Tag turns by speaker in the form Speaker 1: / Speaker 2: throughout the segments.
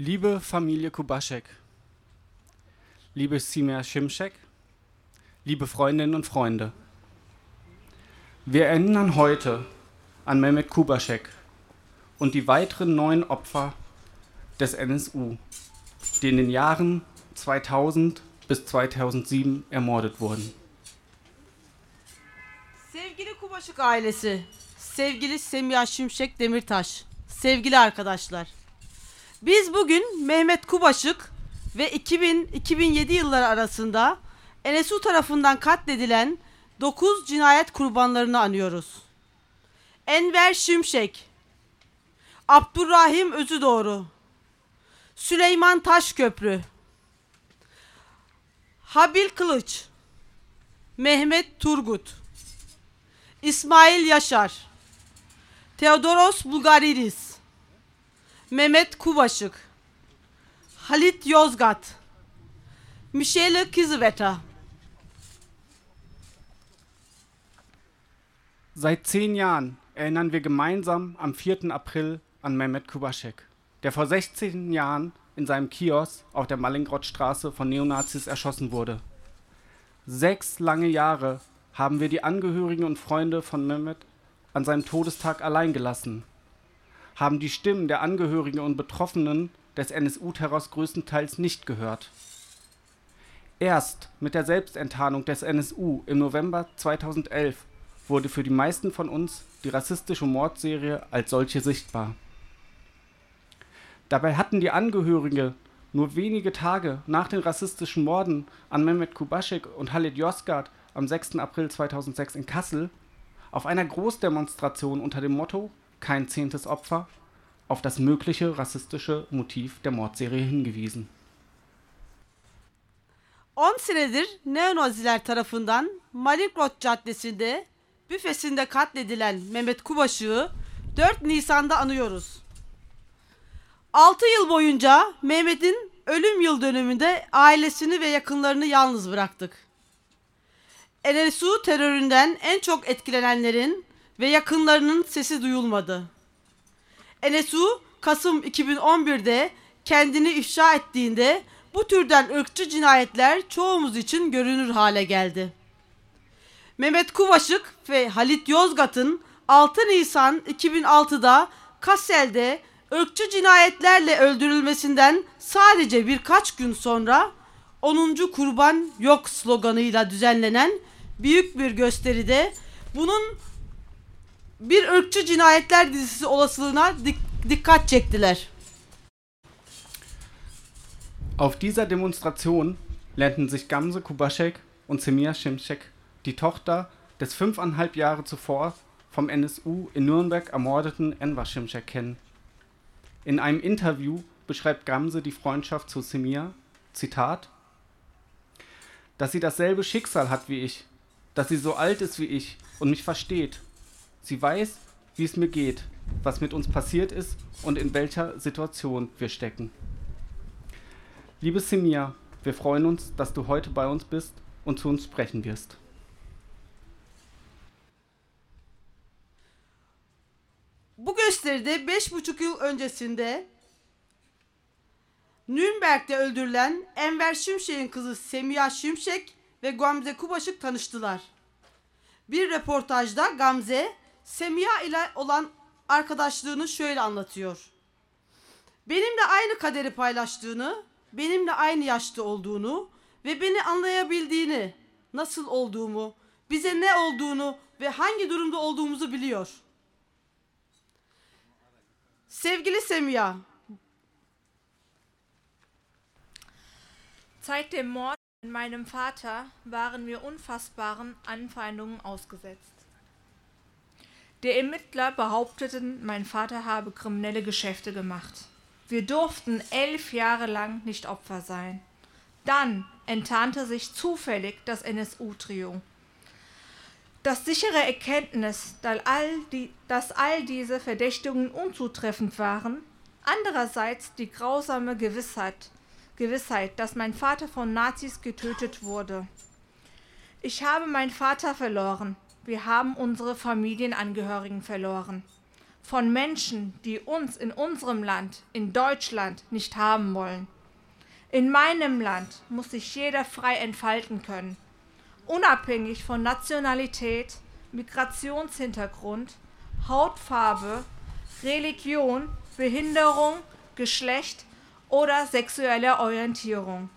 Speaker 1: Liebe Familie Kubaschek, liebe Simea Schimschek, liebe Freundinnen und Freunde, wir erinnern heute an Mehmet Kubaschek und die weiteren neun Opfer des NSU, die in den Jahren 2000 bis 2007 ermordet wurden.
Speaker 2: Sevgili Kubaşık ailesi, sevgili Semiha Şimşek Demirtaş, sevgili arkadaşlar. Biz bugün Mehmet Kubaşık ve 2000-2007 yılları arasında NSU tarafından katledilen 9 cinayet kurbanlarını anıyoruz. Enver Şimşek, Abdurrahim Özüdoğru, Süleyman Taşköprü, Habil Kılıç, Mehmet Turgut, İsmail Yaşar, Theodoros Bulgaridis, Mehmet Kubaşık, Halit Yozgat, Michele Kiziveta.
Speaker 1: Seit zehn Jahren erinnern wir gemeinsam am 4. April an Mehmet Kubaschek, der vor 16 Jahren in seinem Kiosk auf der Mallinckrodtstraße von Neonazis erschossen wurde. Sechs lange Jahre haben wir die Angehörigen und Freunde von Mehmet an seinem Todestag allein gelassen, haben die Stimmen der Angehörigen und Betroffenen des NSU-Terrors größtenteils nicht gehört. Erst mit der Selbstenttarnung des NSU im November 2011 wurde für die meisten von uns die rassistische Mordserie als solche sichtbar. Dabei hatten die Angehörige nur wenige Tage nach den rassistischen Morden an Mehmet Kubaschek und Halit Yozgat am 6. April 2006 in Kassel auf einer Großdemonstration unter dem Motto Kein zehntes Opfer auf das mögliche rassistische Motiv der Mordserie hingewiesen.
Speaker 2: 10 senedir neonaziler tarafından Malikrot Caddesi'nde büfesinde katledilen Mehmet Kubaşık'ı 4 Nisan'da anıyoruz. 6 yıl boyunca Mehmet'in ölüm yıl dönümünde ailesini ve yakınlarını yalnız bıraktık. NSU teröründen en çok etkilenenlerin ve yakınlarının sesi duyulmadı. NSU Kasım 2011'de kendini ifşa ettiğinde bu türden ırkçı cinayetler çoğumuz için görünür hale geldi. Mehmet Kubaşık ve Halit Yozgat'ın 6 Nisan 2006'da Kassel'de ırkçı cinayetlerle öldürülmesinden sadece birkaç gün sonra 10. kurban yok sloganıyla düzenlenen büyük bir gösteride bunun bir ırkçı cinayetler dizisi olasılığına dik- dikkat çektiler.
Speaker 1: Auf dieser Demonstration lernten sich Gamse Kubaschek und Semir Şimşek, die Tochter des fünfeinhalb Jahre zuvor vom NSU in Nürnberg ermordeten Enver Şimşek kennen. In einem Interview beschreibt Gamse die Freundschaft zu Semir, Zitat, dass sie dasselbe Schicksal hat wie ich, dass sie so alt ist wie ich und mich versteht. Sie weiß, wie es mir geht, was mit uns passiert ist und in welcher Situation wir stecken. Liebe Semir, wir freuen uns, dass du heute bei uns bist und zu uns sprechen wirst.
Speaker 2: Bu gösteride beş buçuk yıl öncesinde Nürnberg'de öldürülen Enver Şimşek'in kızı Semiha Şimşek ve Gamze Kubaşık tanıştılar. Bir röportajda Gamze, Semiha ile olan arkadaşlığını şöyle anlatıyor. Benimle aynı kaderi paylaştığını, benimle aynı yaşta olduğunu ve beni anlayabildiğini, nasıl olduğumu, bize ne olduğunu ve hangi durumda olduğumuzu biliyor. Sevgili Semiha,
Speaker 3: Seit dem Mord an meinem Vater waren wir unfassbaren Anfeindungen ausgesetzt. Die Ermittler behaupteten, mein Vater habe kriminelle Geschäfte gemacht. Wir durften elf Jahre lang nicht Opfer sein. Dann enttarnte sich zufällig das NSU-Trio. Das sichere Erkenntnis, dass all, die, dass all diese Verdächtigungen unzutreffend waren, andererseits die grausame Gewissheit, Gewissheit, dass mein Vater von Nazis getötet wurde. Ich habe meinen Vater verloren. Wir haben unsere Familienangehörigen verloren. von Menschen, die uns in unserem Land, in Deutschland, nicht haben wollen. In meinem Land muss sich jeder frei entfalten können, unabhängig von Nationalität, Migrationshintergrund, Hautfarbe, Religion, Behinderung, Geschlecht oder sexueller Orientierung.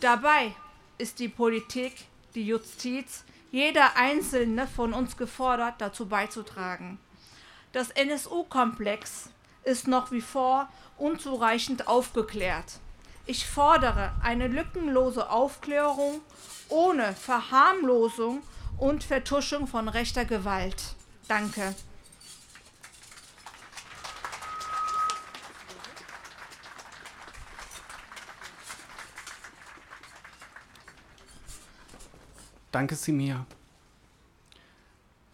Speaker 3: Dabei ist die Politik, die Justiz, jeder Einzelne von uns gefordert, dazu beizutragen. Das NSU-Komplex ist noch wie vor unzureichend aufgeklärt. Ich fordere eine lückenlose Aufklärung ohne Verharmlosung und Vertuschung von rechter Gewalt. Danke.
Speaker 1: Danke, Simia.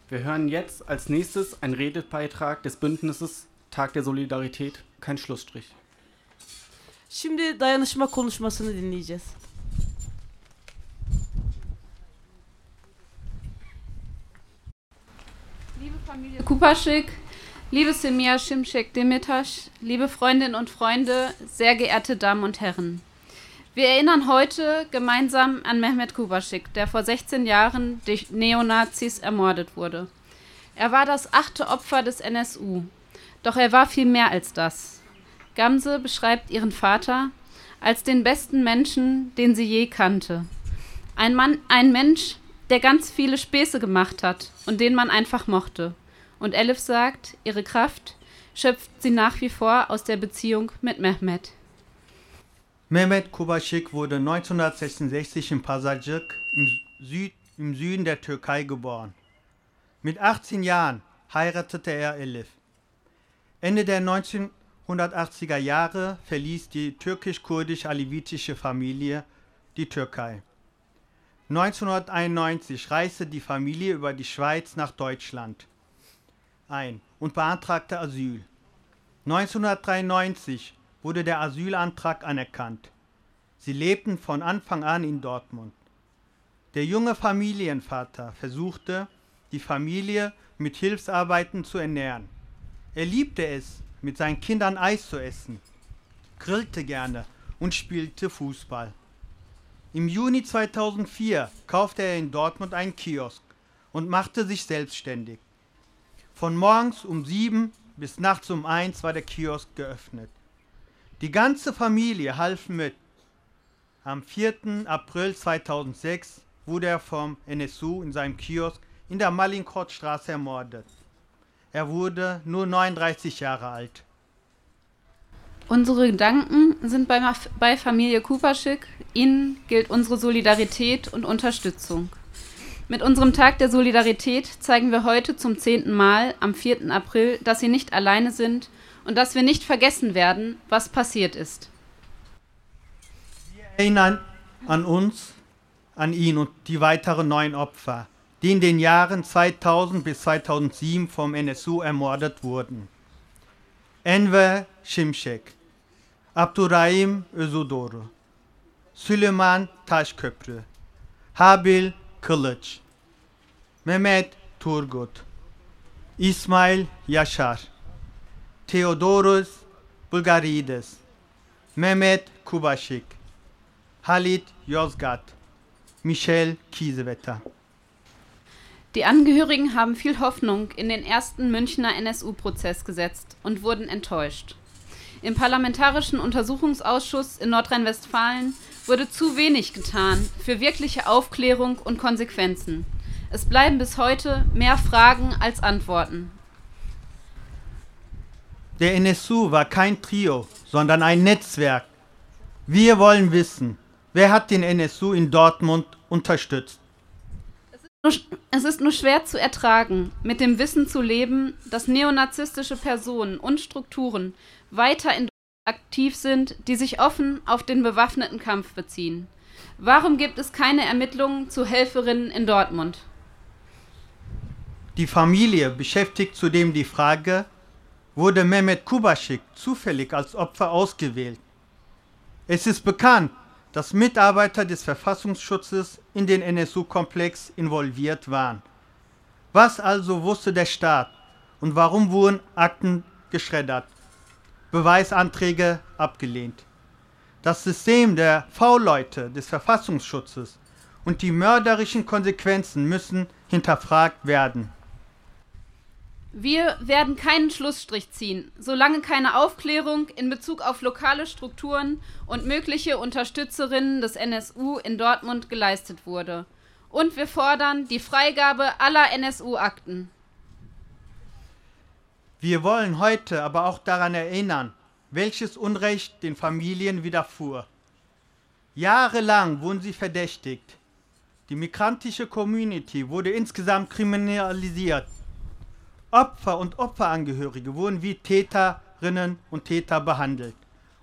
Speaker 1: Wir hören jetzt als nächstes einen Redebeitrag des Bündnisses Tag der Solidarität, kein Schlussstrich.
Speaker 2: Şimdi dayanışma konuşmasını dinleyeceğiz.
Speaker 4: Liebe Familie Kupaschik, liebe Semia Schimschek-Demirtas, liebe Freundinnen und Freunde, sehr geehrte Damen und Herren. Wir erinnern heute gemeinsam an Mehmet Kubaschik, der vor 16 Jahren durch Neonazis ermordet wurde. Er war das achte Opfer des NSU. Doch er war viel mehr als das. Gamse beschreibt ihren Vater als den besten Menschen, den sie je kannte. Ein Mann, ein Mensch, der ganz viele Späße gemacht hat und den man einfach mochte. Und Elif sagt, ihre Kraft schöpft sie nach wie vor aus der Beziehung mit Mehmet.
Speaker 5: Mehmet Kubaschik wurde 1966 in Pazarcık im, Süd, im Süden der Türkei geboren. Mit 18 Jahren heiratete er Elif. Ende der 1980er Jahre verließ die türkisch-kurdisch-alevitische Familie die Türkei. 1991 reiste die Familie über die Schweiz nach Deutschland ein und beantragte Asyl. 1993 wurde der Asylantrag anerkannt. Sie lebten von Anfang an in Dortmund. Der junge Familienvater versuchte, die Familie mit Hilfsarbeiten zu ernähren. Er liebte es, mit seinen Kindern Eis zu essen, grillte gerne und spielte Fußball. Im Juni 2004 kaufte er in Dortmund einen Kiosk und machte sich selbstständig. Von morgens um sieben bis nachts um eins war der Kiosk geöffnet. Die ganze Familie half mit. Am 4. April 2006 wurde er vom NSU in seinem Kiosk in der Malinkotstraße ermordet. Er wurde nur 39 Jahre alt.
Speaker 4: Unsere Gedanken sind bei, bei Familie Kupaschik. Ihnen gilt unsere Solidarität und Unterstützung. Mit unserem Tag der Solidarität zeigen wir heute zum zehnten Mal am 4. April, dass Sie nicht alleine sind und dass wir nicht vergessen werden, was passiert ist.
Speaker 5: Wir erinnern an uns, an ihn und die weiteren neun Opfer, die in den Jahren 2000 bis 2007 vom NSU ermordet wurden. Enver Şimşek, Abdurrahim Özudoro, Süleyman Taşköprü, Habil Kılıç, Mehmet Turgut, İsmail Yaşar, Theodoros Bulgarides, Mehmet Kubaschik, Halit Yozgat, Michel Kiesewetter.
Speaker 4: Die Angehörigen haben viel Hoffnung in den ersten Münchner NSU-Prozess gesetzt und wurden enttäuscht. Im Parlamentarischen Untersuchungsausschuss in Nordrhein-Westfalen wurde zu wenig getan für wirkliche Aufklärung und Konsequenzen. Es bleiben bis heute mehr Fragen als Antworten.
Speaker 5: Der NSU war kein Trio, sondern ein Netzwerk. Wir wollen wissen, wer hat den NSU in Dortmund unterstützt?
Speaker 4: Es ist nur schwer zu ertragen, mit dem Wissen zu leben, dass neonazistische Personen und Strukturen weiter in Deutschland aktiv sind, die sich offen auf den bewaffneten Kampf beziehen. Warum gibt es keine Ermittlungen zu Helferinnen in Dortmund?
Speaker 5: Die Familie beschäftigt zudem die Frage, wurde Mehmet Kubaschik zufällig als Opfer ausgewählt. Es ist bekannt, dass Mitarbeiter des Verfassungsschutzes in den NSU-Komplex involviert waren. Was also wusste der Staat und warum wurden Akten geschreddert? Beweisanträge abgelehnt. Das System der V-Leute des Verfassungsschutzes und die mörderischen Konsequenzen müssen hinterfragt werden.
Speaker 4: Wir werden keinen Schlussstrich ziehen, solange keine Aufklärung in Bezug auf lokale Strukturen und mögliche Unterstützerinnen des NSU in Dortmund geleistet wurde. Und wir fordern die Freigabe aller NSU-Akten.
Speaker 5: Wir wollen heute aber auch daran erinnern, welches Unrecht den Familien widerfuhr. Jahrelang wurden sie verdächtigt. Die migrantische Community wurde insgesamt kriminalisiert. Opfer und Opferangehörige wurden wie Täterinnen und Täter behandelt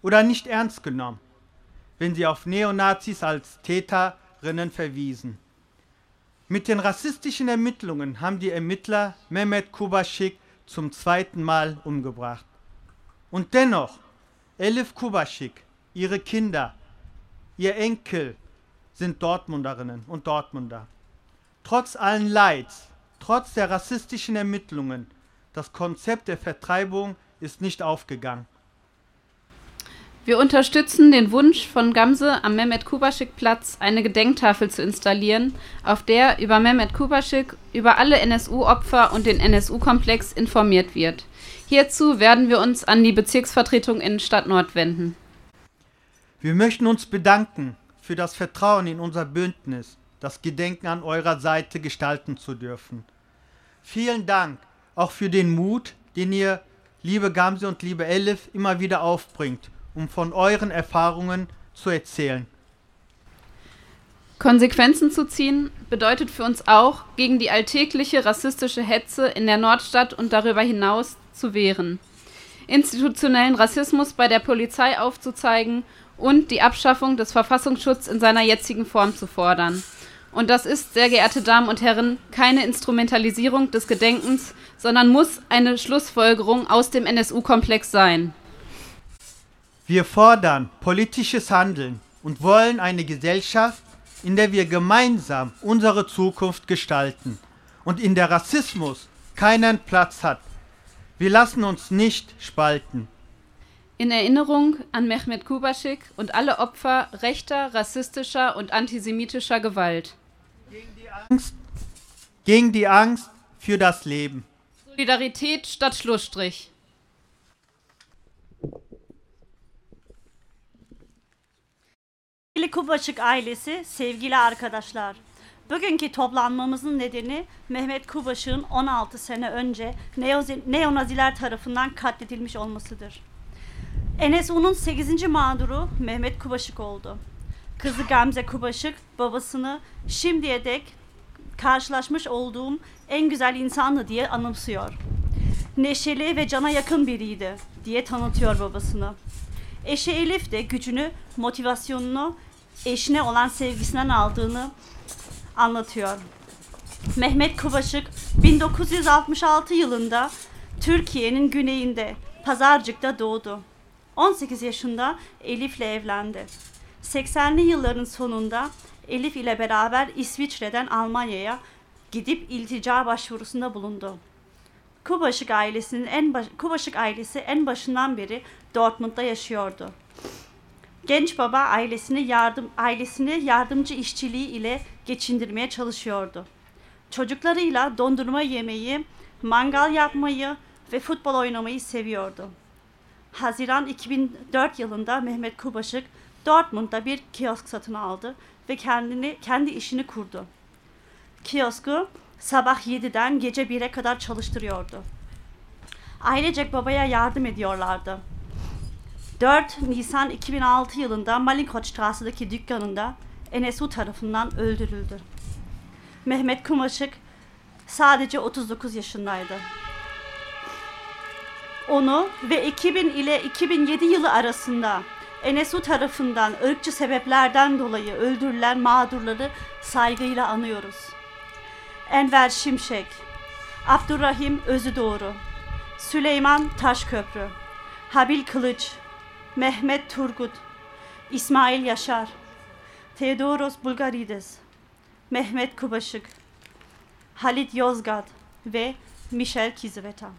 Speaker 5: oder nicht ernst genommen, wenn sie auf Neonazis als Täterinnen verwiesen. Mit den rassistischen Ermittlungen haben die Ermittler Mehmet Kubaschik zum zweiten Mal umgebracht. Und dennoch, Elif Kubaschik, ihre Kinder, ihr Enkel sind Dortmunderinnen und Dortmunder. Trotz allen Leids, trotz der rassistischen Ermittlungen, das Konzept der Vertreibung ist nicht aufgegangen.
Speaker 4: Wir unterstützen den Wunsch von Gamse am Mehmet Kubaschik Platz eine Gedenktafel zu installieren, auf der über Mehmet Kubaschik, über alle NSU-Opfer und den NSU-Komplex informiert wird. Hierzu werden wir uns an die Bezirksvertretung in Stadt Nord wenden.
Speaker 5: Wir möchten uns bedanken für das Vertrauen in unser Bündnis, das Gedenken an eurer Seite gestalten zu dürfen. Vielen Dank auch für den Mut, den ihr, liebe Gamse und liebe Elif, immer wieder aufbringt um von euren Erfahrungen zu erzählen.
Speaker 4: Konsequenzen zu ziehen bedeutet für uns auch, gegen die alltägliche rassistische Hetze in der Nordstadt und darüber hinaus zu wehren, institutionellen Rassismus bei der Polizei aufzuzeigen und die Abschaffung des Verfassungsschutzes in seiner jetzigen Form zu fordern. Und das ist, sehr geehrte Damen und Herren, keine Instrumentalisierung des Gedenkens, sondern muss eine Schlussfolgerung aus dem NSU-Komplex sein.
Speaker 5: Wir fordern politisches Handeln und wollen eine Gesellschaft, in der wir gemeinsam unsere Zukunft gestalten und in der Rassismus keinen Platz hat. Wir lassen uns nicht spalten.
Speaker 4: In Erinnerung an Mehmet Kubaschik und alle Opfer rechter, rassistischer und antisemitischer Gewalt.
Speaker 5: Gegen die Angst, gegen die Angst für das Leben.
Speaker 4: Solidarität statt Schlussstrich.
Speaker 6: Sevgili Kubaçık ailesi, sevgili arkadaşlar. Bugünkü toplanmamızın nedeni Mehmet Kubaşık'ın 16 sene önce neonaziler tarafından katledilmiş olmasıdır. NSU'nun 8. mağduru Mehmet Kubaşık oldu. Kızı Gamze Kubaşık babasını şimdiye dek karşılaşmış olduğum en güzel insandı diye anımsıyor. Neşeli ve cana yakın biriydi diye tanıtıyor babasını. Eşi Elif de gücünü, motivasyonunu eşine olan sevgisinden aldığını anlatıyor. Mehmet Kubaşık 1966 yılında Türkiye'nin güneyinde Pazarcık'ta doğdu. 18 yaşında Elif'le evlendi. 80'li yılların sonunda Elif ile beraber İsviçre'den Almanya'ya gidip iltica başvurusunda bulundu. Kubaşık ailesinin en baş, Kubaşık ailesi en başından beri Dortmund'da yaşıyordu. Genç baba ailesini yardım ailesini yardımcı işçiliği ile geçindirmeye çalışıyordu. Çocuklarıyla dondurma yemeyi, mangal yapmayı ve futbol oynamayı seviyordu. Haziran 2004 yılında Mehmet Kubaşık Dortmund'da bir kiosk satın aldı ve kendini kendi işini kurdu. Kiosku sabah 7'den gece 1'e kadar çalıştırıyordu. Ailecek babaya yardım ediyorlardı. 4 Nisan 2006 yılında Malinkoçstrası'daki dükkanında NSU tarafından öldürüldü. Mehmet Kumaşık sadece 39 yaşındaydı. Onu ve 2000 ile 2007 yılı arasında NSU tarafından ırkçı sebeplerden dolayı öldürülen mağdurları saygıyla anıyoruz. Enver Şimşek, Abdurrahim Özüdoğru, Süleyman Taşköprü, Habil Kılıç, Mehmet Turgut, İsmail Yaşar, Theodoros Bulgarides, Mehmet Kubaşık, Halit Yozgat ve Michel Kiziveta.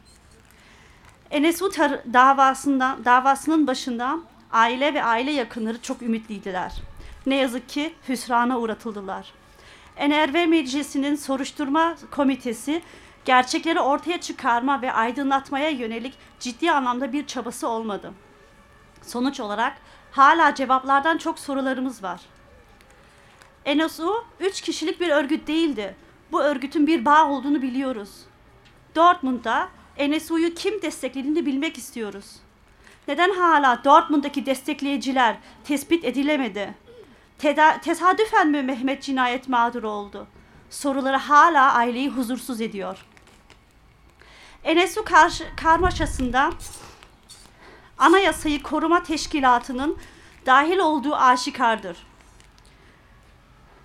Speaker 6: NSU davasından, davasının başında aile ve aile yakınları çok ümitliydiler. Ne yazık ki hüsrana uğratıldılar. NRV Meclisi'nin soruşturma komitesi gerçekleri ortaya çıkarma ve aydınlatmaya yönelik ciddi anlamda bir çabası olmadı. Sonuç olarak hala cevaplardan çok sorularımız var. NSU üç kişilik bir örgüt değildi. Bu örgütün bir bağ olduğunu biliyoruz. Dortmund'da NSU'yu kim desteklediğini bilmek istiyoruz. Neden hala Dortmund'daki destekleyiciler tespit edilemedi? Teda tesadüfen mi Mehmet cinayet mağduru oldu? Soruları hala aileyi huzursuz ediyor. NSU karşı, karmaşasında Anayasayı Koruma Teşkilatı'nın dahil olduğu aşikardır.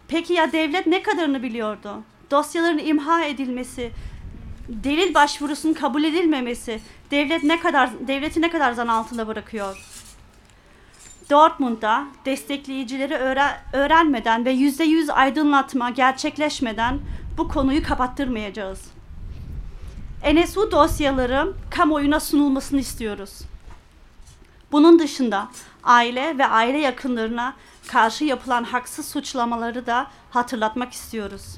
Speaker 6: Peki ya devlet ne kadarını biliyordu? Dosyaların imha edilmesi, delil başvurusunun kabul edilmemesi devlet ne kadar devleti ne kadar zan altında bırakıyor? Dortmund'da destekleyicileri öğren, öğrenmeden ve yüzde yüz aydınlatma gerçekleşmeden bu konuyu kapattırmayacağız. NSU dosyaları kamuoyuna sunulmasını istiyoruz. Bunun dışında aile ve aile yakınlarına karşı yapılan haksız suçlamaları da hatırlatmak istiyoruz.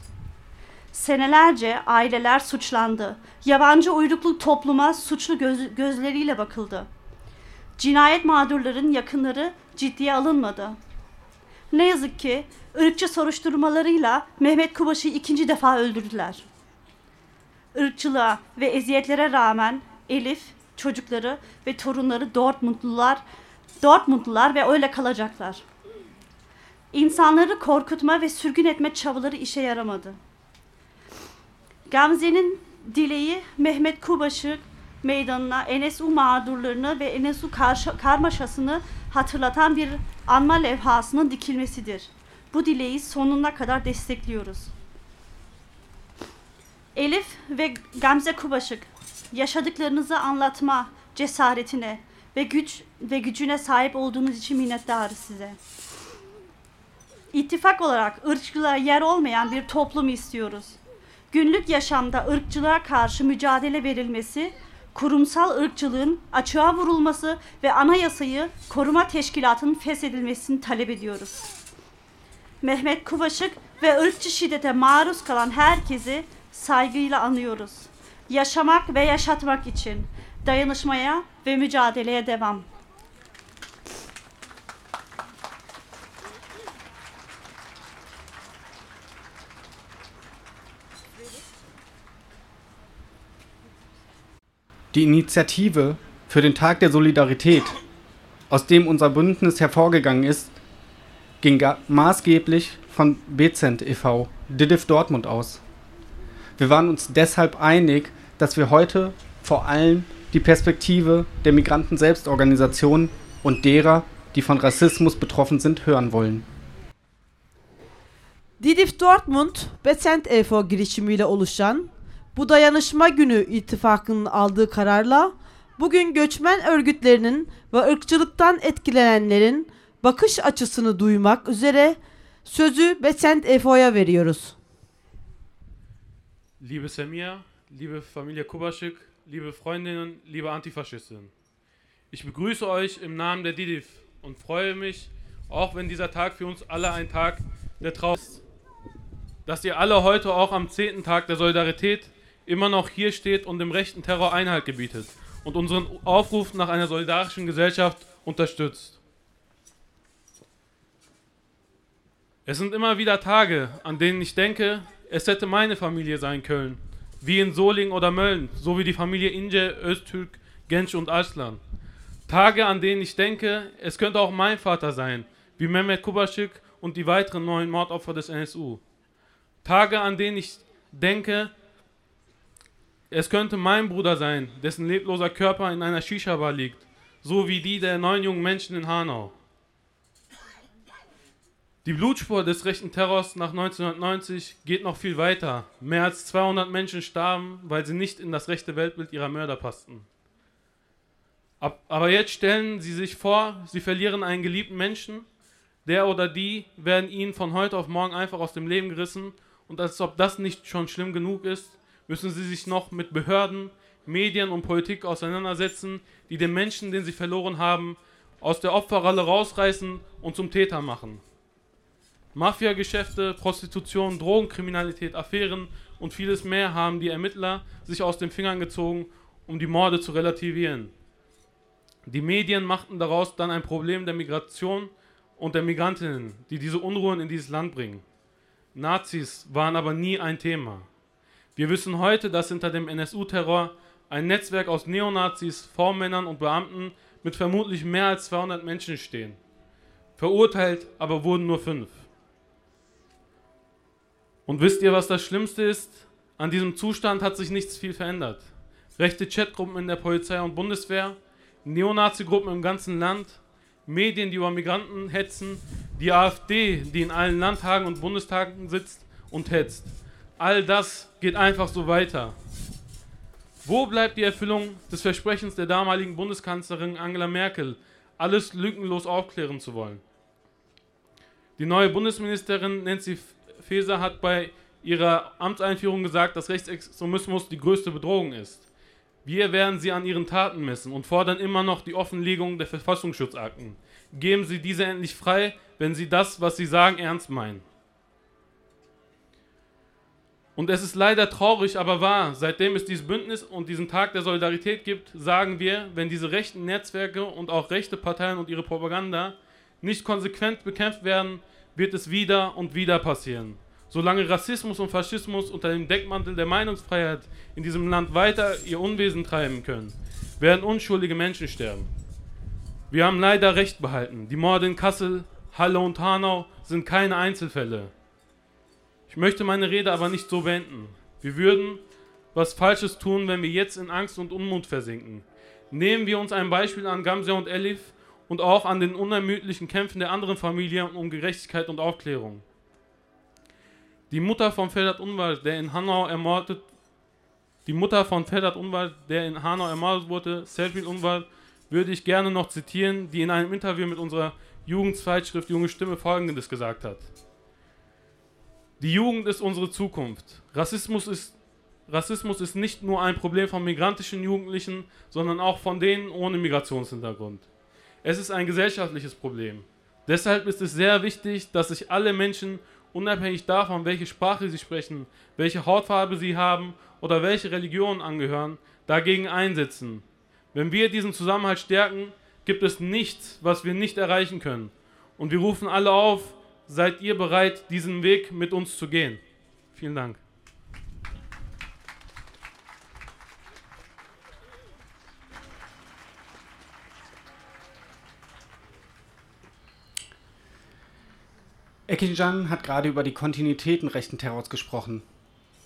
Speaker 6: Senelerce aileler suçlandı. Yabancı uyruklu topluma suçlu göz, gözleriyle bakıldı. Cinayet mağdurların yakınları ciddiye alınmadı. Ne yazık ki ırkçı soruşturmalarıyla Mehmet Kubaş'ı ikinci defa öldürdüler. Irkçılığa ve eziyetlere rağmen Elif, çocukları ve torunları Dortmundlular, Dortmundlular ve öyle kalacaklar. İnsanları korkutma ve sürgün etme çabaları işe yaramadı. Gamze'nin dileği Mehmet Kubaşı meydanına NSU mağdurlarını ve NSU karşı, karmaşasını hatırlatan bir anma levhasının dikilmesidir. Bu dileği sonuna kadar destekliyoruz. Elif ve Gamze Kubaşık yaşadıklarınızı anlatma cesaretine ve güç ve gücüne sahip olduğunuz için minnettarız size. İttifak olarak ırkçılığa yer olmayan bir toplum istiyoruz. Günlük yaşamda ırkçılığa karşı mücadele verilmesi, kurumsal ırkçılığın açığa vurulması ve anayasayı koruma teşkilatının feshedilmesini talep ediyoruz. Mehmet Kuvaşık ve ırkçı şiddete maruz kalan herkesi saygıyla anıyoruz. Yaşamak ve yaşatmak için dayanışmaya ve mücadeleye devam.
Speaker 1: Die Initiative für den Tag der Solidarität, aus dem unser Bündnis hervorgegangen ist, ging maßgeblich von Bezent e.V., DIDIF Dortmund aus. Wir waren uns deshalb einig, dass wir heute vor allem die Perspektive der Migranten-Selbstorganisationen und derer, die von Rassismus betroffen sind, hören wollen.
Speaker 2: Didif Dortmund, Besent EFO girişimiyle oluşan bu dayanışma günü ittifakının aldığı kararla bugün göçmen örgütlerinin ve ırkçılıktan etkilenenlerin bakış açısını duymak üzere sözü Besent EFO'ya veriyoruz.
Speaker 7: Liebe Semia, liebe Familie Kubaschik, liebe Freundinnen, liebe Antifaschistinnen. Ich begrüße euch im Namen der DIDIF und freue mich, auch wenn dieser Tag für uns alle ein Tag der Trauer ist, dass ihr alle heute auch am zehnten Tag der Solidarität immer noch hier steht und dem rechten Terror Einhalt gebietet und unseren Aufruf nach einer solidarischen Gesellschaft unterstützt. Es sind immer wieder Tage, an denen ich denke, es hätte meine Familie sein können, wie in Solingen oder Mölln, so wie die Familie Ince, Öztürk, Genç und Arslan. Tage, an denen ich denke, es könnte auch mein Vater sein, wie Mehmet Kubaschik und die weiteren neuen Mordopfer des NSU. Tage, an denen ich denke, es könnte mein Bruder sein, dessen lebloser Körper in einer Shisha-Bar liegt, so wie die der neun jungen Menschen in Hanau. Die Blutspur des rechten Terrors nach 1990 geht noch viel weiter. Mehr als 200 Menschen starben, weil sie nicht in das rechte Weltbild ihrer Mörder passten. aber jetzt stellen Sie sich vor, Sie verlieren einen geliebten Menschen, der oder die werden Ihnen von heute auf morgen einfach aus dem Leben gerissen und als ob das nicht schon schlimm genug ist, müssen sie sich noch mit Behörden, Medien und Politik auseinandersetzen, die den Menschen, den sie verloren haben, aus der Opferrolle rausreißen und zum Täter machen. Mafiageschäfte, Prostitution, Drogenkriminalität, Affären und vieles mehr haben die Ermittler sich aus den Fingern gezogen, um die Morde zu relativieren. Die Medien machten daraus dann ein Problem der Migration und der Migrantinnen, die diese Unruhen in dieses Land bringen. Nazis waren aber nie ein Thema. Wir wissen heute, dass hinter dem NSU-Terror ein Netzwerk aus Neonazis, Vormännern und Beamten mit vermutlich mehr als 200 Menschen stehen. Verurteilt aber wurden nur fünf. Und wisst ihr, was das Schlimmste ist? An diesem Zustand hat sich nichts viel verändert. Rechte Chatgruppen in der Polizei und Bundeswehr, Neonazi-Gruppen im ganzen Land, Medien, die über Migranten hetzen, die AfD, die in allen Landtagen und Bundestagen sitzt und hetzt. All das geht einfach so weiter. Wo bleibt die Erfüllung des Versprechens der damaligen Bundeskanzlerin Angela Merkel, alles lückenlos aufklären zu wollen? Die neue Bundesministerin Nancy Faeser hat bei ihrer Amtseinführung gesagt, dass Rechtsextremismus die größte Bedrohung ist. Wir werden sie an ihren Taten messen und fordern immer noch die Offenlegung der Verfassungsschutzakten. Geben Sie diese endlich frei, wenn Sie das, was Sie sagen, ernst meinen. Und es ist leider traurig, aber wahr. Seitdem es dieses Bündnis und diesen Tag der Solidarität gibt, sagen wir, wenn diese rechten Netzwerke und auch rechte Parteien und ihre Propaganda nicht konsequent bekämpft werden, wird es wieder und wieder passieren. Solange Rassismus und Faschismus unter dem Deckmantel der Meinungsfreiheit in diesem Land weiter ihr Unwesen treiben können, werden unschuldige Menschen sterben. Wir haben leider Recht behalten. Die Morde in Kassel, Halle und Hanau sind keine Einzelfälle. Ich möchte meine Rede aber nicht so beenden. Wir würden was Falsches tun, wenn wir jetzt in Angst und Unmut versinken. Nehmen wir uns ein Beispiel an Gamse und Elif und auch an den unermüdlichen Kämpfen der anderen Familien um Gerechtigkeit und Aufklärung. Die Mutter von Ferdat Unwald, der in Hanau ermordet, die Mutter von Ferdat Unwald, der in Hanau ermordet wurde, Selfie Unwald, würde ich gerne noch zitieren, die in einem Interview mit unserer Jugendzeitschrift Junge Stimme folgendes gesagt hat. Die Jugend ist unsere Zukunft. Rassismus ist, Rassismus ist nicht nur ein Problem von migrantischen Jugendlichen, sondern auch von denen ohne Migrationshintergrund. Es ist ein gesellschaftliches Problem. Deshalb ist es sehr wichtig, dass sich alle Menschen, unabhängig davon, welche Sprache sie sprechen, welche Hautfarbe sie haben oder welche Religion angehören, dagegen einsetzen. Wenn wir diesen Zusammenhalt stärken, gibt es nichts, was wir nicht erreichen können. Und wir rufen alle auf, seid ihr bereit, diesen Weg mit uns zu gehen? Vielen Dank.
Speaker 1: Ekinjan hat gerade über die Kontinuitäten rechten Terrors gesprochen.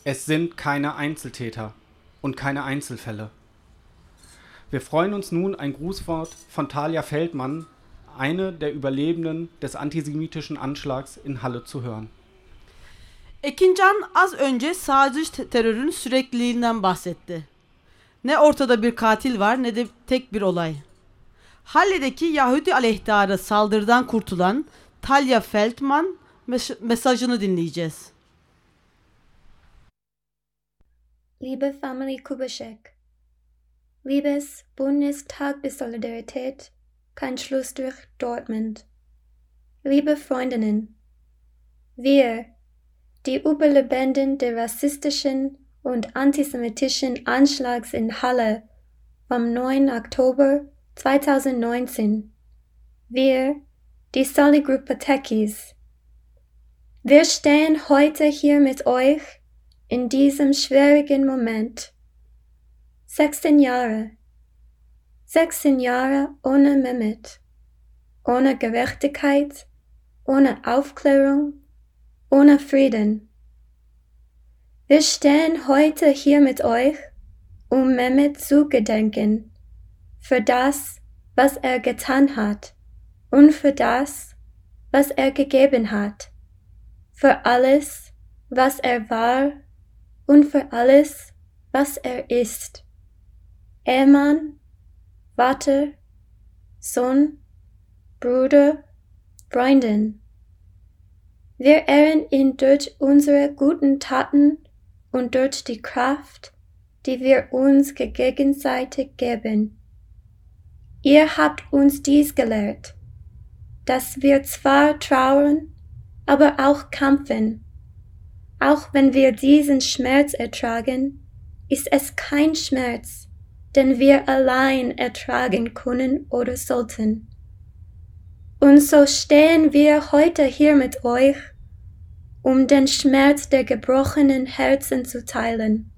Speaker 1: Es sind keine Einzeltäter und keine Einzelfälle. Wir freuen uns nun, ein Grußwort von Talia Feldmann, eine der Überlebenden des antisemitischen Anschlags in Halle zu hören.
Speaker 2: Ekincan az önce sağcı terörün sürekliliğinden bahsetti. Ne ortada bir katil var ne de tek bir olay. Halle'deki Yahudi aleyhtarı saldırıdan kurtulan Talya Feldman mes mesajını dinleyeceğiz.
Speaker 8: Liebe Family Kubaschek, liebes Bundestag der Solidarität, kein Schluss durch Dortmund. Liebe Freundinnen, wir, die Überlebenden der rassistischen und antisemitischen Anschlags in Halle vom 9. Oktober 2019, wir, die Soli-Gruppe Techies, wir stehen heute hier mit euch in diesem schwierigen Moment. 16 Jahre 16 Jahre ohne Mehmet, ohne Gerechtigkeit, ohne Aufklärung, ohne Frieden. Wir stehen heute hier mit euch, um Mehmet zu gedenken, für das, was er getan hat und für das, was er gegeben hat, für alles, was er war und für alles, was er ist. Ehemann, Vater, Sohn, Bruder, Freundin. Wir ehren ihn durch unsere guten Taten und durch die Kraft, die wir uns gegenseitig geben. Ihr habt uns dies gelehrt, dass wir zwar trauern, aber auch kämpfen. Auch wenn wir diesen Schmerz ertragen, ist es kein Schmerz, den wir allein ertragen können oder sollten. Und so stehen wir heute hier mit euch, um den Schmerz der gebrochenen Herzen zu teilen.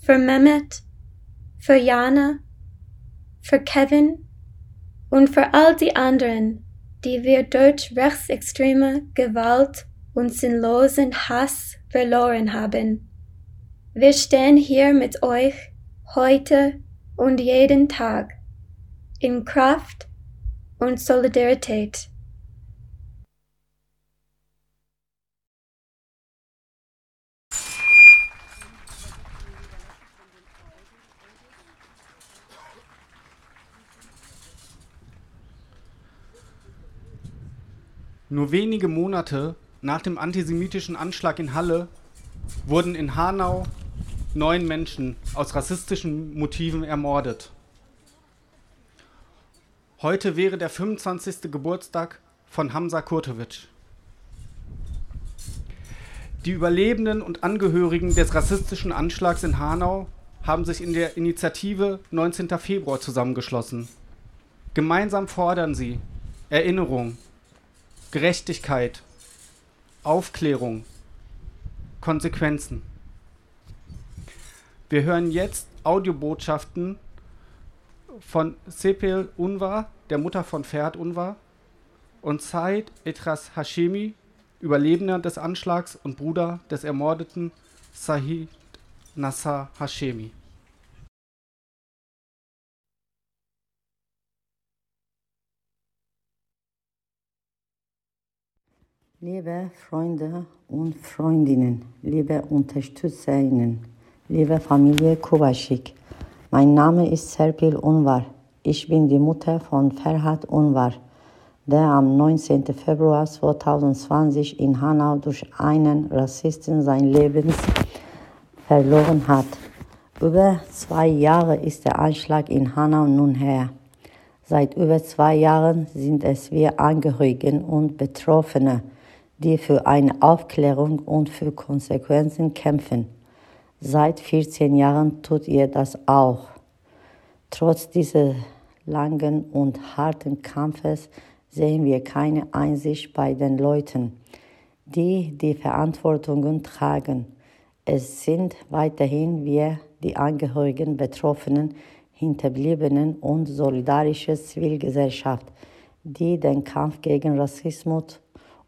Speaker 8: Für Mehmet, für Jana, für Kevin und für all die anderen, die wir durch rechtsextreme Gewalt und sinnlosen Hass verloren haben. Wir stehen hier mit euch heute und jeden Tag in Kraft und Solidarität.
Speaker 1: Nur wenige Monate nach dem antisemitischen Anschlag in Halle wurden in Hanau neun Menschen aus rassistischen Motiven ermordet. Heute wäre der 25. Geburtstag von Hamza Kurtovic. Die Überlebenden und Angehörigen des rassistischen Anschlags in Hanau haben sich in der Initiative 19. Februar zusammengeschlossen. Gemeinsam fordern sie Erinnerung, Gerechtigkeit, Aufklärung, Konsequenzen. Wir hören jetzt Audiobotschaften von Sepel Unvar, der Mutter von Ferhat Unvar, und Said Etras Hashemi, Überlebender des Anschlags und Bruder des ermordeten Sahid Nassar Hashemi.
Speaker 9: Liebe Freunde und Freundinnen, liebe Unterstützerinnen, liebe Familie Kubaschik, mein Name ist Serpil Unvar. Ich bin die Mutter von Ferhat Unvar, der am 19. Februar 2020 in Hanau durch einen Rassisten sein Leben verloren hat. Über zwei Jahre ist der Anschlag in Hanau nun her. Seit über zwei Jahren sind es wir Angehörigen und Betroffene, die für eine Aufklärung und für Konsequenzen kämpfen. Seit 14 Jahren tut ihr das auch. Trotz dieses langen und harten Kampfes sehen wir keine Einsicht bei den Leuten, die die Verantwortungen tragen. Es sind weiterhin wir, die Angehörigen, Betroffenen, Hinterbliebenen und solidarische Zivilgesellschaft, die den Kampf gegen Rassismus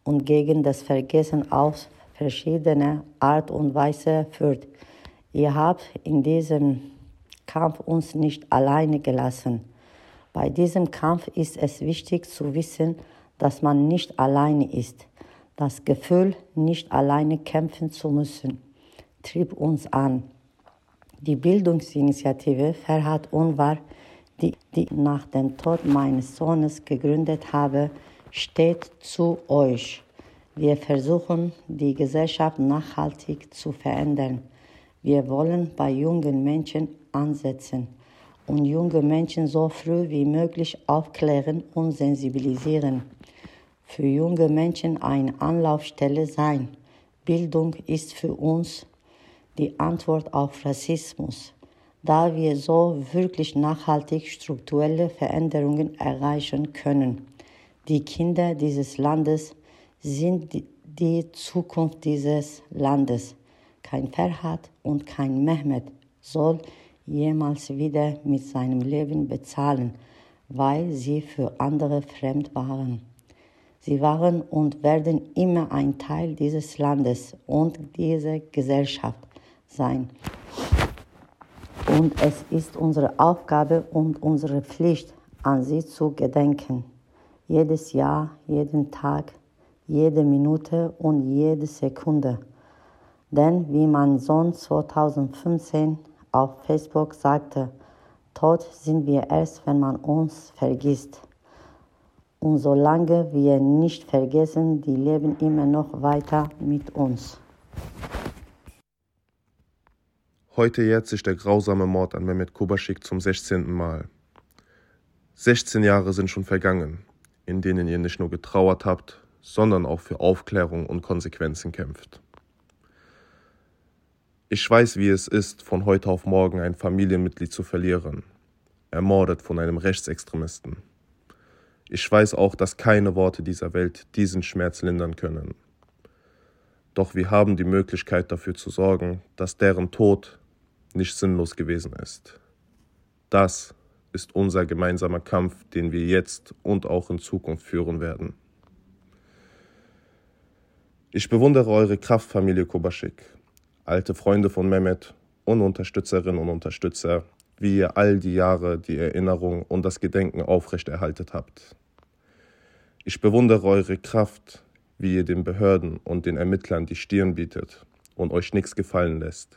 Speaker 9: und gegen das Vergessen auf verschiedene Art und Weise führt. Ihr habt in diesem Kampf uns nicht alleine gelassen. Bei diesem Kampf ist es wichtig zu wissen, dass man nicht alleine ist. Das Gefühl, nicht alleine kämpfen zu müssen, trieb uns an. Die Bildungsinitiative Ferhat Unvar, die, die nach dem Tod meines Sohnes gegründet habe, steht zu euch. Wir versuchen, die Gesellschaft nachhaltig zu verändern. Wir wollen bei jungen Menschen ansetzen und junge Menschen so früh wie möglich aufklären und sensibilisieren. Für junge Menschen eine Anlaufstelle sein. Bildung ist für uns die Antwort auf Rassismus, da wir so wirklich nachhaltig strukturelle Veränderungen erreichen können. Die Kinder dieses Landes sind die Zukunft dieses Landes. Kein Ferhat und kein Mehmet soll jemals wieder mit seinem Leben bezahlen, weil sie für andere fremd waren. Sie waren und werden immer ein Teil dieses Landes und dieser Gesellschaft sein. Und es ist unsere Aufgabe und unsere Pflicht, an sie zu gedenken. Jedes Jahr, jeden Tag, jede Minute und jede Sekunde. Denn wie mein Sohn 2015 auf Facebook sagte, tot sind wir erst, wenn man uns vergisst. Und solange wir nicht vergessen, die leben immer noch weiter mit uns.
Speaker 10: Heute jährt sich der grausame Mord an Mehmet Kubaschik zum 16. Mal. 16 Jahre sind schon vergangen, in denen ihr nicht nur getrauert habt, sondern auch für Aufklärung und Konsequenzen kämpft. Ich weiß, wie es ist, von heute auf morgen ein Familienmitglied zu verlieren, ermordet von einem Rechtsextremisten. Ich weiß auch, dass keine Worte dieser Welt diesen Schmerz lindern können. Doch wir haben die Möglichkeit dafür zu sorgen, dass deren Tod nicht sinnlos gewesen ist. Das ist unser gemeinsamer Kampf, den wir jetzt und auch in Zukunft führen werden. Ich bewundere eure Kraft, Familie Kobaschik, alte Freunde von Mehmet und Unterstützerinnen und Unterstützer, wie ihr all die Jahre die Erinnerung und das Gedenken aufrechterhaltet habt. Ich bewundere eure Kraft, wie ihr den Behörden und den Ermittlern die Stirn bietet und euch nichts gefallen lässt.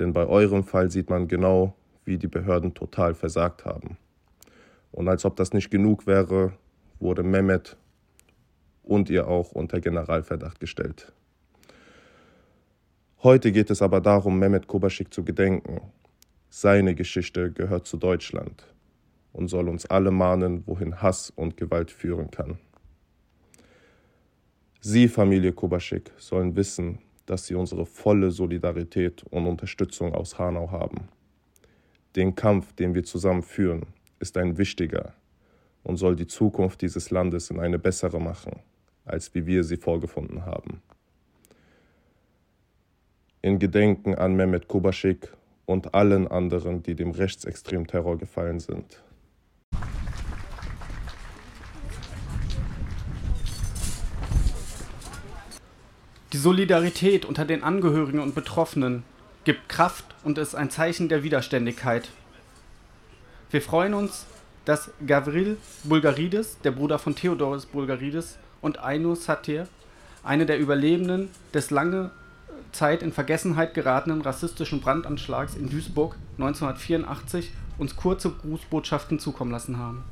Speaker 10: Denn bei eurem Fall sieht man genau, wie die Behörden total versagt haben. Und als ob das nicht genug wäre, wurde Mehmet und ihr auch unter Generalverdacht gestellt. Heute geht es aber darum, Mehmet Kobaschik zu gedenken. Seine Geschichte gehört zu Deutschland und soll uns alle mahnen, wohin Hass und Gewalt führen kann. Sie, Familie Kobaschik, sollen wissen, dass Sie unsere volle Solidarität und Unterstützung aus Hanau haben. Den Kampf, den wir zusammen führen, ist ein wichtiger und soll die Zukunft dieses Landes in eine bessere machen, als wie wir sie vorgefunden haben. In Gedenken an Mehmet Kobaschik und allen anderen, die dem Rechtsextremterror gefallen sind.
Speaker 1: Die Solidarität unter den Angehörigen und Betroffenen gibt Kraft und ist ein Zeichen der Widerständigkeit. Wir freuen uns, dass Gavril Bulgaridis, der Bruder von Theodoros Bulgaridis, und Ainu Satir, eine der Überlebenden des lange Zeit in Vergessenheit geratenen rassistischen Brandanschlags in Duisburg 1984, uns kurze Grußbotschaften zukommen lassen haben.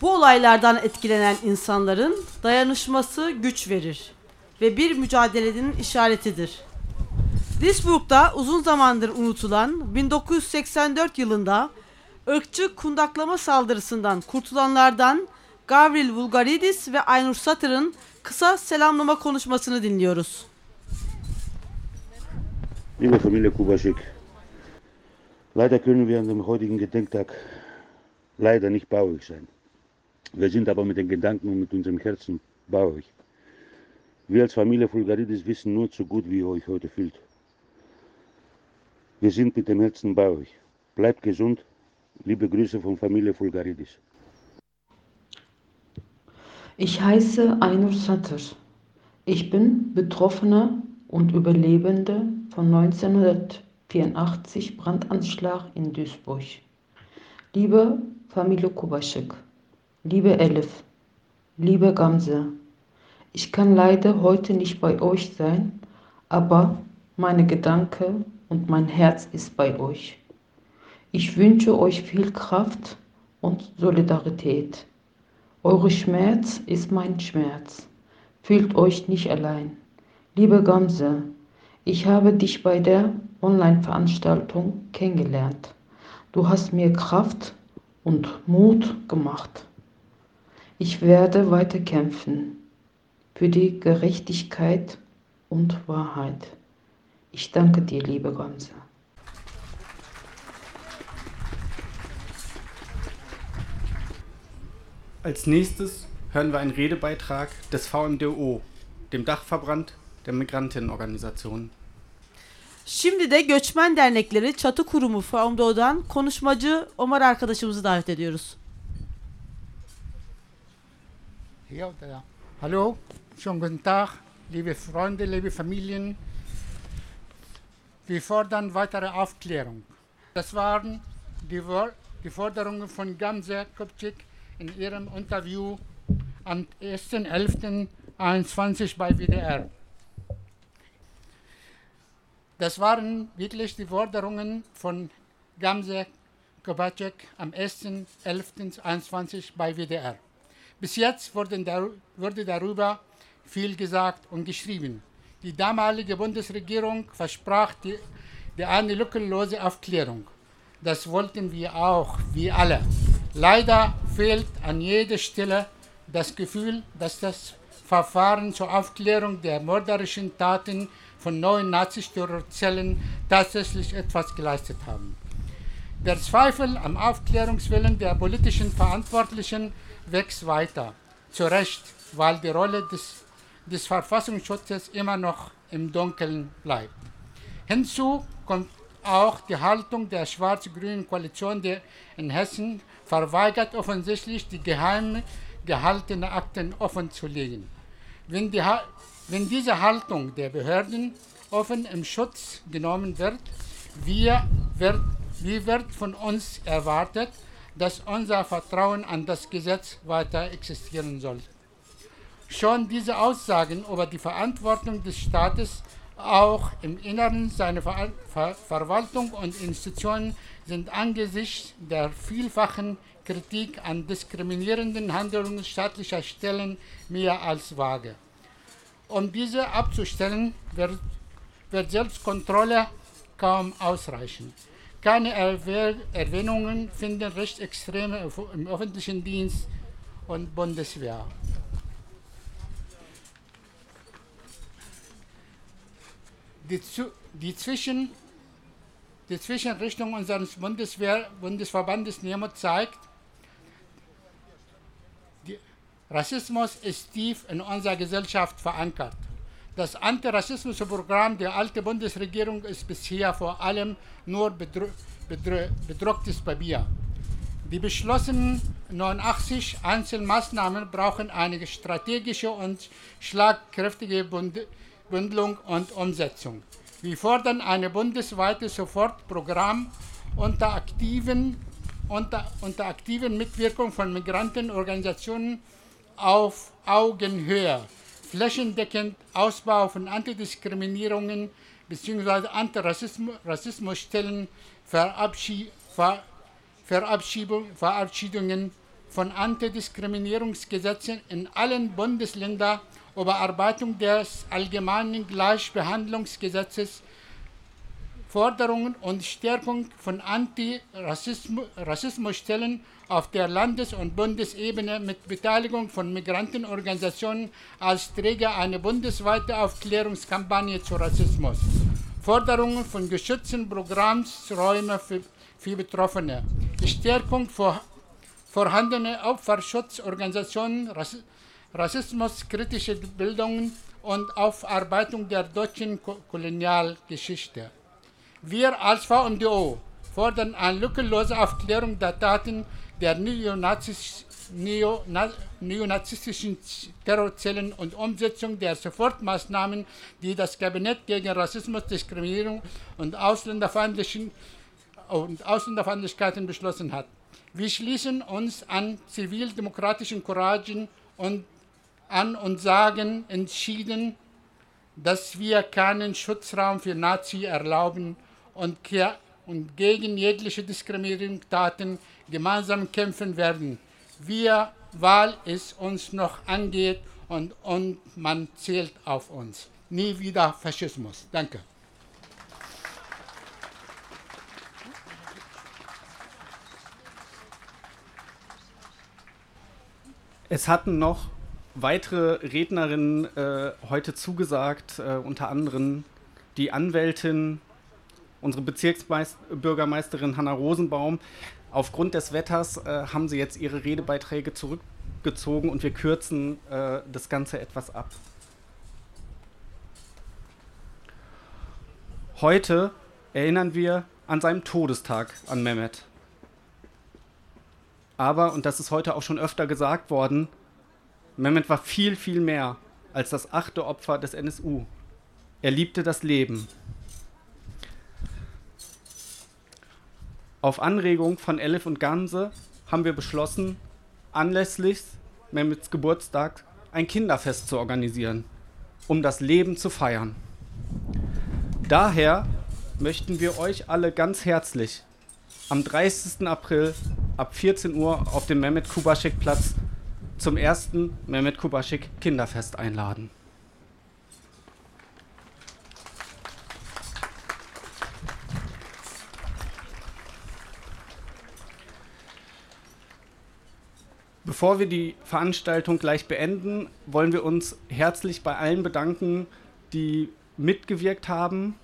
Speaker 2: Bu olaylardan etkilenen insanların dayanışması güç verir. ve bir mücadelenin işaretidir. Duisburg'da uzun zamandır unutulan 1984 yılında ırkçı kundaklama saldırısından kurtulanlardan Gavril Vulgaridis ve Aynur Satır'ın kısa selamlama konuşmasını dinliyoruz.
Speaker 11: Liebe Familie Kubaschik, leider können wir an dem heutigen Gedenktag leider nicht bei euch sein. Wir sind aber mit den Gedanken und mit unserem Herzen bei euch. Wir als Familie Fulgaridis wissen nur zu gut, wie ihr euch heute fühlt. Wir sind mit dem Herzen bei euch. Bleibt gesund. Liebe Grüße von Familie Fulgaridis.
Speaker 12: Ich heiße Ainur Satır. Ich bin Betroffene und Überlebende von 1984 Brandanschlag in Duisburg. Liebe Familie Kubaschik, liebe Elif, liebe Gamse, ich kann leider heute nicht bei euch sein, aber meine Gedanken und mein Herz ist bei euch. Ich wünsche euch viel Kraft und Solidarität. Eure Schmerz ist mein Schmerz. Fühlt euch nicht allein. Liebe Gamse, ich habe dich bei der Online-Veranstaltung kennengelernt. Du hast mir Kraft und Mut gemacht. Ich werde weiter kämpfen für die Gerechtigkeit und Wahrheit. Ich danke dir, liebe Gamse.
Speaker 1: Als nächstes hören wir einen Redebeitrag des VMDO, dem Dachverband der Migrantinnenorganisation.
Speaker 2: Şimdi de Göçmen Dernekleri Çatı Kurumu FAMDO'dan konuşmacı Omar arkadaşımızı davet ediyoruz.
Speaker 13: Hallo, Schönen guten Tag, liebe Freunde, liebe Familien. Wir fordern weitere Aufklärung. Das waren die, die Forderungen von Gamze Kopczyk in ihrem Interview am 1.11.21 bei WDR. Das waren wirklich die Forderungen von Gamze Kopacek am 1.11.21 bei WDR. Bis jetzt wurde darüber viel gesagt und geschrieben. Die damalige Bundesregierung versprach die, der eine lückenlose Aufklärung. Das wollten wir auch, wir alle. Leider fehlt an jeder Stelle das Gefühl, dass das Verfahren zur Aufklärung der mörderischen Taten von neuen Nazi-Terrorzellen tatsächlich etwas geleistet haben. Der Zweifel am Aufklärungswillen der politischen Verantwortlichen wächst weiter. Zu Recht, weil die Rolle des, des Verfassungsschutzes immer noch im Dunkeln bleibt. Hinzu kommt auch die Haltung der schwarz-grünen Koalition der in Hessen verweigert offensichtlich die geheim gehaltenen Akten offenzulegen. Wenn, die, wenn diese Haltung der Behörden offen im Schutz genommen wird, wie wird, wie wird von uns erwartet, dass unser Vertrauen an das Gesetz weiter existieren soll. Schon diese Aussagen über die Verantwortung des Staates auch im Inneren seiner Ver Ver Verwaltung und Institutionen sind angesichts der vielfachen Kritik an diskriminierenden Handlungen staatlicher Stellen mehr als vage. Um diese abzustellen, wird, wird Selbstkontrolle kaum ausreichen. Keine Erwähnungen finden Rechtsextreme im öffentlichen Dienst und Bundeswehr. Die, die, Zwischen, die Zwischenrichtung unseres Bundeswehr, Bundesverbandes NEMO zeigt, Rassismus ist tief in unserer Gesellschaft verankert. Das Antirassismusprogramm der alten Bundesregierung ist bisher vor allem nur bedru bedru bedrucktes Papier. Die beschlossenen 89 Einzelmaßnahmen brauchen eine strategische und schlagkräftige Bund Bündelung und Umsetzung. Wir fordern ein bundesweites Sofortprogramm unter aktiven, unter, unter aktiven Mitwirkung von Migrantenorganisationen auf Augenhöhe, flächendeckend Ausbau von Antidiskriminierungen bzw. Antirassismusstellen, Verabschied, Ver, Verabschiedungen von Antidiskriminierungsgesetzen in allen Bundesländern, Überarbeitung des Allgemeinen Gleichbehandlungsgesetzes Forderungen und Stärkung von Antirassismusstellen auf der Landes- und Bundesebene mit Beteiligung von Migrantenorganisationen als Träger einer bundesweiten Aufklärungskampagne zu Rassismus. Forderungen von geschützten Programmsräumen für, für Betroffene. Stärkung vor, vorhandener Opferschutzorganisationen, Rass, rassismuskritische Bildungen und Aufarbeitung der deutschen Kolonialgeschichte. Wir als VMDO fordern eine lückenlose Aufklärung der Taten der Neonazis, Neo, neonazistischen Terrorzellen und Umsetzung der Sofortmaßnahmen, die das Kabinett gegen Rassismus, Diskriminierung und, Ausländerfeindlichen, und Ausländerfeindlichkeiten beschlossen hat. Wir schließen uns an zivildemokratischen Couragen und an und sagen entschieden, dass wir keinen Schutzraum für Nazi erlauben und, und gegen jegliche Diskriminierungstaten gemeinsam kämpfen werden. Wir, weil es uns noch angeht und, und man zählt auf uns. Nie wieder Faschismus. Danke.
Speaker 1: Es hatten noch weitere Rednerinnen äh, heute zugesagt, äh, unter anderem die Anwältin unsere Bezirksbürgermeisterin Hanna Rosenbaum. Aufgrund des Wetters äh, haben sie jetzt ihre Redebeiträge zurückgezogen und wir kürzen äh, das Ganze etwas ab. Heute erinnern wir an seinem Todestag an Mehmet. Aber, und das ist heute auch schon öfter gesagt worden, Mehmet war viel, viel mehr als das achte Opfer des NSU. Er liebte das Leben. Auf Anregung von Elif und Ganse haben wir beschlossen, anlässlich Mehmets Geburtstag ein Kinderfest zu organisieren, um das Leben zu feiern. Daher möchten wir euch alle ganz herzlich am 30. April ab 14 Uhr auf dem Mehmet Kubaschik Platz zum ersten Mehmet Kubaschik Kinderfest einladen. Bevor wir die Veranstaltung gleich beenden, wollen wir uns herzlich bei allen bedanken, die mitgewirkt haben.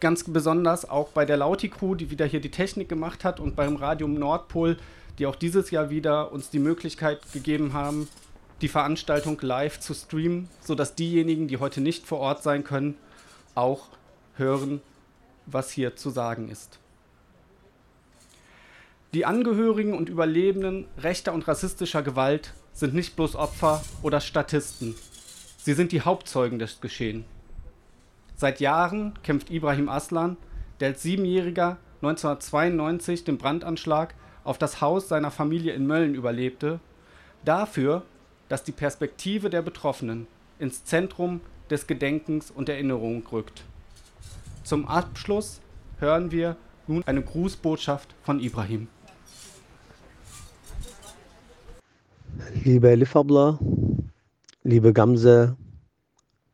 Speaker 1: Ganz besonders auch bei der Lauti Crew, die wieder hier die Technik gemacht hat und beim Radium Nordpol, die auch dieses Jahr wieder uns die Möglichkeit gegeben haben, die Veranstaltung live zu streamen, sodass diejenigen, die heute nicht vor Ort sein können, auch hören, was hier zu sagen ist. Die Angehörigen und Überlebenden rechter und rassistischer Gewalt sind nicht bloß Opfer oder Statisten. Sie sind die Hauptzeugen des Geschehens. Seit Jahren kämpft Ibrahim Aslan, der als Siebenjähriger 1992 den Brandanschlag auf das Haus seiner Familie in Mölln überlebte, dafür, dass die Perspektive der Betroffenen ins Zentrum des Gedenkens und Erinnerung rückt. Zum Abschluss hören wir nun eine Grußbotschaft von Ibrahim.
Speaker 14: Liebe Elif abla, liebe Gamze,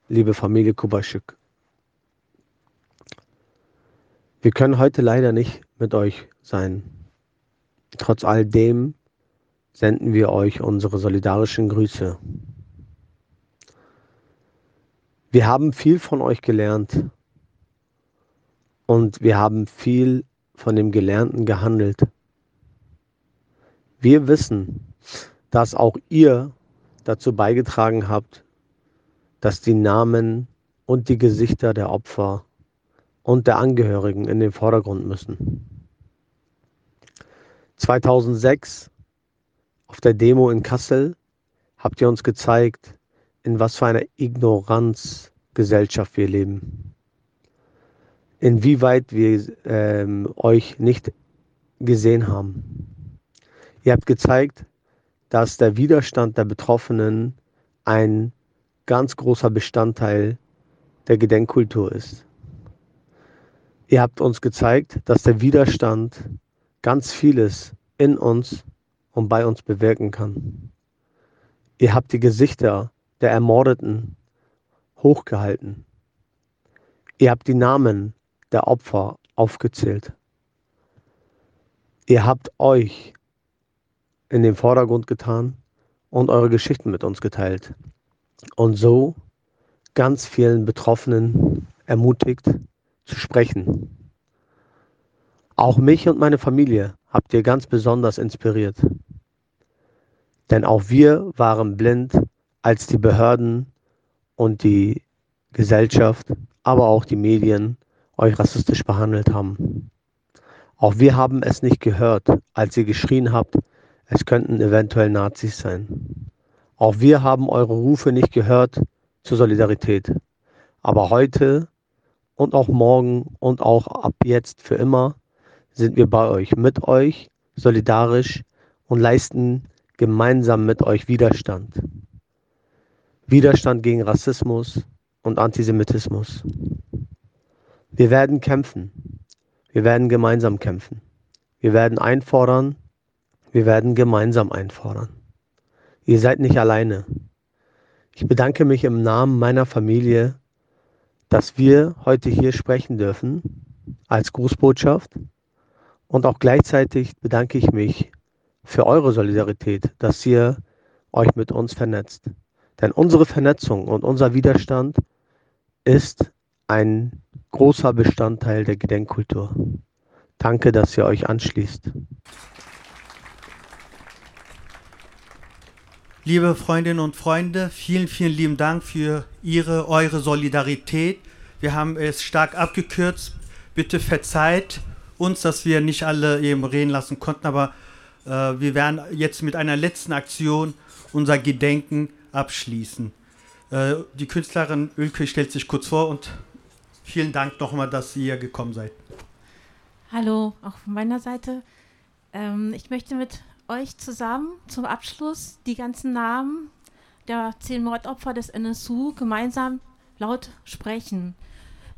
Speaker 14: liebe Familie Kubaschik. Wir können heute leider nicht mit euch sein. Trotz all dem senden wir euch unsere solidarischen Grüße. Wir haben viel von euch gelernt und wir haben viel von dem Gelernten gehandelt. Wir wissen, dass auch ihr dazu beigetragen habt, dass die Namen und die Gesichter der Opfer und der Angehörigen in den Vordergrund müssen. 2006 auf der Demo in Kassel habt ihr uns gezeigt, in was für einer Ignoranzgesellschaft wir leben. Inwieweit wir ähm, euch nicht gesehen haben. Ihr habt gezeigt, dass der Widerstand der Betroffenen ein ganz großer Bestandteil der Gedenkkultur ist. Ihr habt uns gezeigt, dass der Widerstand ganz vieles in uns und bei uns bewirken kann. Ihr habt die Gesichter der Ermordeten hochgehalten. Ihr habt die Namen der Opfer aufgezählt. Ihr habt euch in den Vordergrund getan und eure Geschichten mit uns geteilt. Und so ganz vielen Betroffenen ermutigt zu sprechen. Auch mich und meine Familie habt ihr ganz besonders inspiriert. Denn auch wir waren blind, als die Behörden und die Gesellschaft, aber auch die Medien euch rassistisch behandelt haben. Auch wir haben es nicht gehört, als ihr geschrien habt, es könnten eventuell Nazis sein. Auch wir haben eure Rufe nicht gehört zur Solidarität. Aber heute und auch morgen und auch ab jetzt für immer sind wir bei euch, mit euch, solidarisch und leisten gemeinsam mit euch Widerstand. Widerstand gegen Rassismus und Antisemitismus. Wir werden kämpfen. Wir werden gemeinsam kämpfen. Wir werden einfordern, wir werden gemeinsam einfordern. Ihr seid nicht alleine. Ich bedanke mich im Namen meiner Familie, dass wir heute hier sprechen dürfen als Grußbotschaft. Und auch gleichzeitig bedanke ich mich für eure Solidarität, dass ihr euch mit uns vernetzt. Denn unsere Vernetzung und unser Widerstand ist ein großer Bestandteil der Gedenkkultur. Danke, dass ihr euch anschließt.
Speaker 5: Liebe Freundinnen und Freunde, vielen, vielen lieben Dank für Ihre, eure Solidarität. Wir haben es stark abgekürzt. Bitte verzeiht uns, dass wir nicht alle eben reden lassen konnten, aber äh, wir werden jetzt mit einer letzten Aktion unser Gedenken abschließen. Äh, die Künstlerin Ölke stellt sich kurz vor und vielen Dank nochmal, dass ihr gekommen seid.
Speaker 15: Hallo, auch von meiner Seite. Ähm, ich möchte mit euch zusammen zum Abschluss die ganzen Namen der zehn Mordopfer des NSU gemeinsam laut sprechen.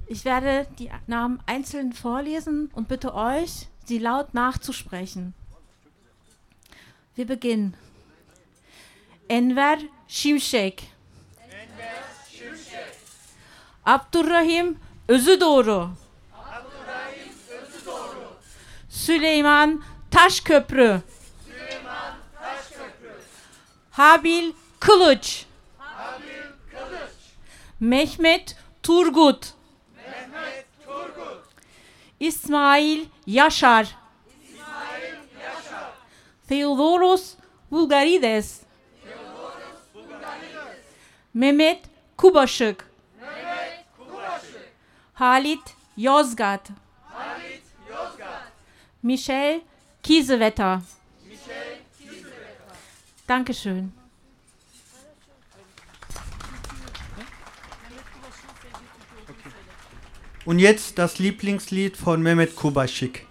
Speaker 15: Ich werde die Namen einzeln vorlesen und bitte euch, sie laut nachzusprechen. Wir beginnen. Enver Şimşek. Abdurrahim Özüdoğru. Süleyman Taşköprü.
Speaker 3: Habil Kılıç. Mehmet Turgut. İsmail Yaşar. Theodoros Bulgarides. Mehmet Kubaşık. Halit Yozgat. Michel Kiesewetter. Dankeschön.
Speaker 16: Und jetzt das Lieblingslied von Mehmet Kubaschik.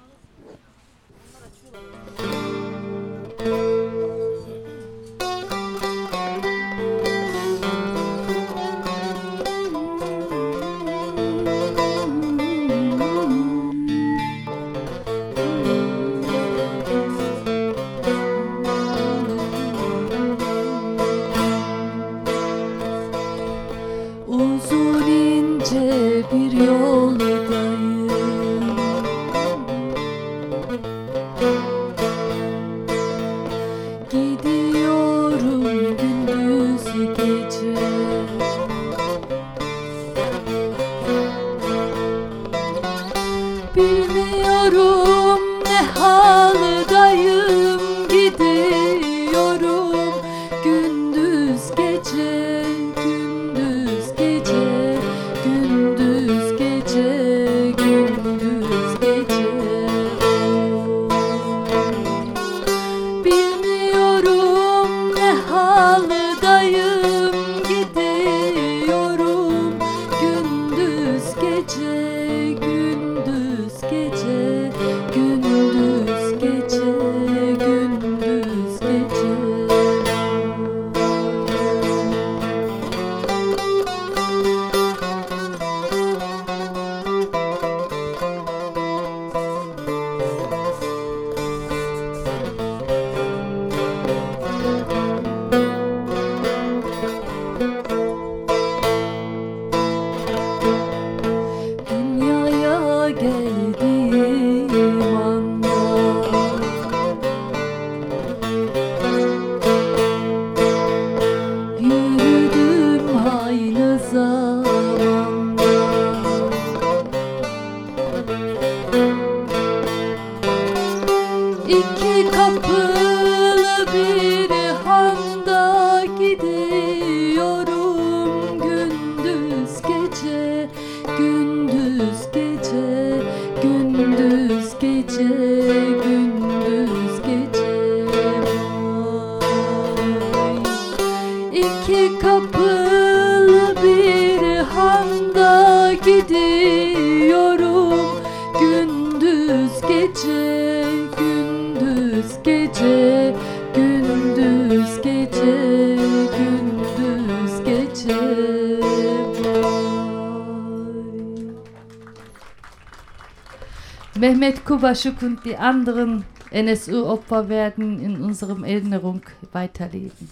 Speaker 17: Mehmet Kubaschuk und die anderen NSU-Opfer werden in unserem Erinnerung weiterleben.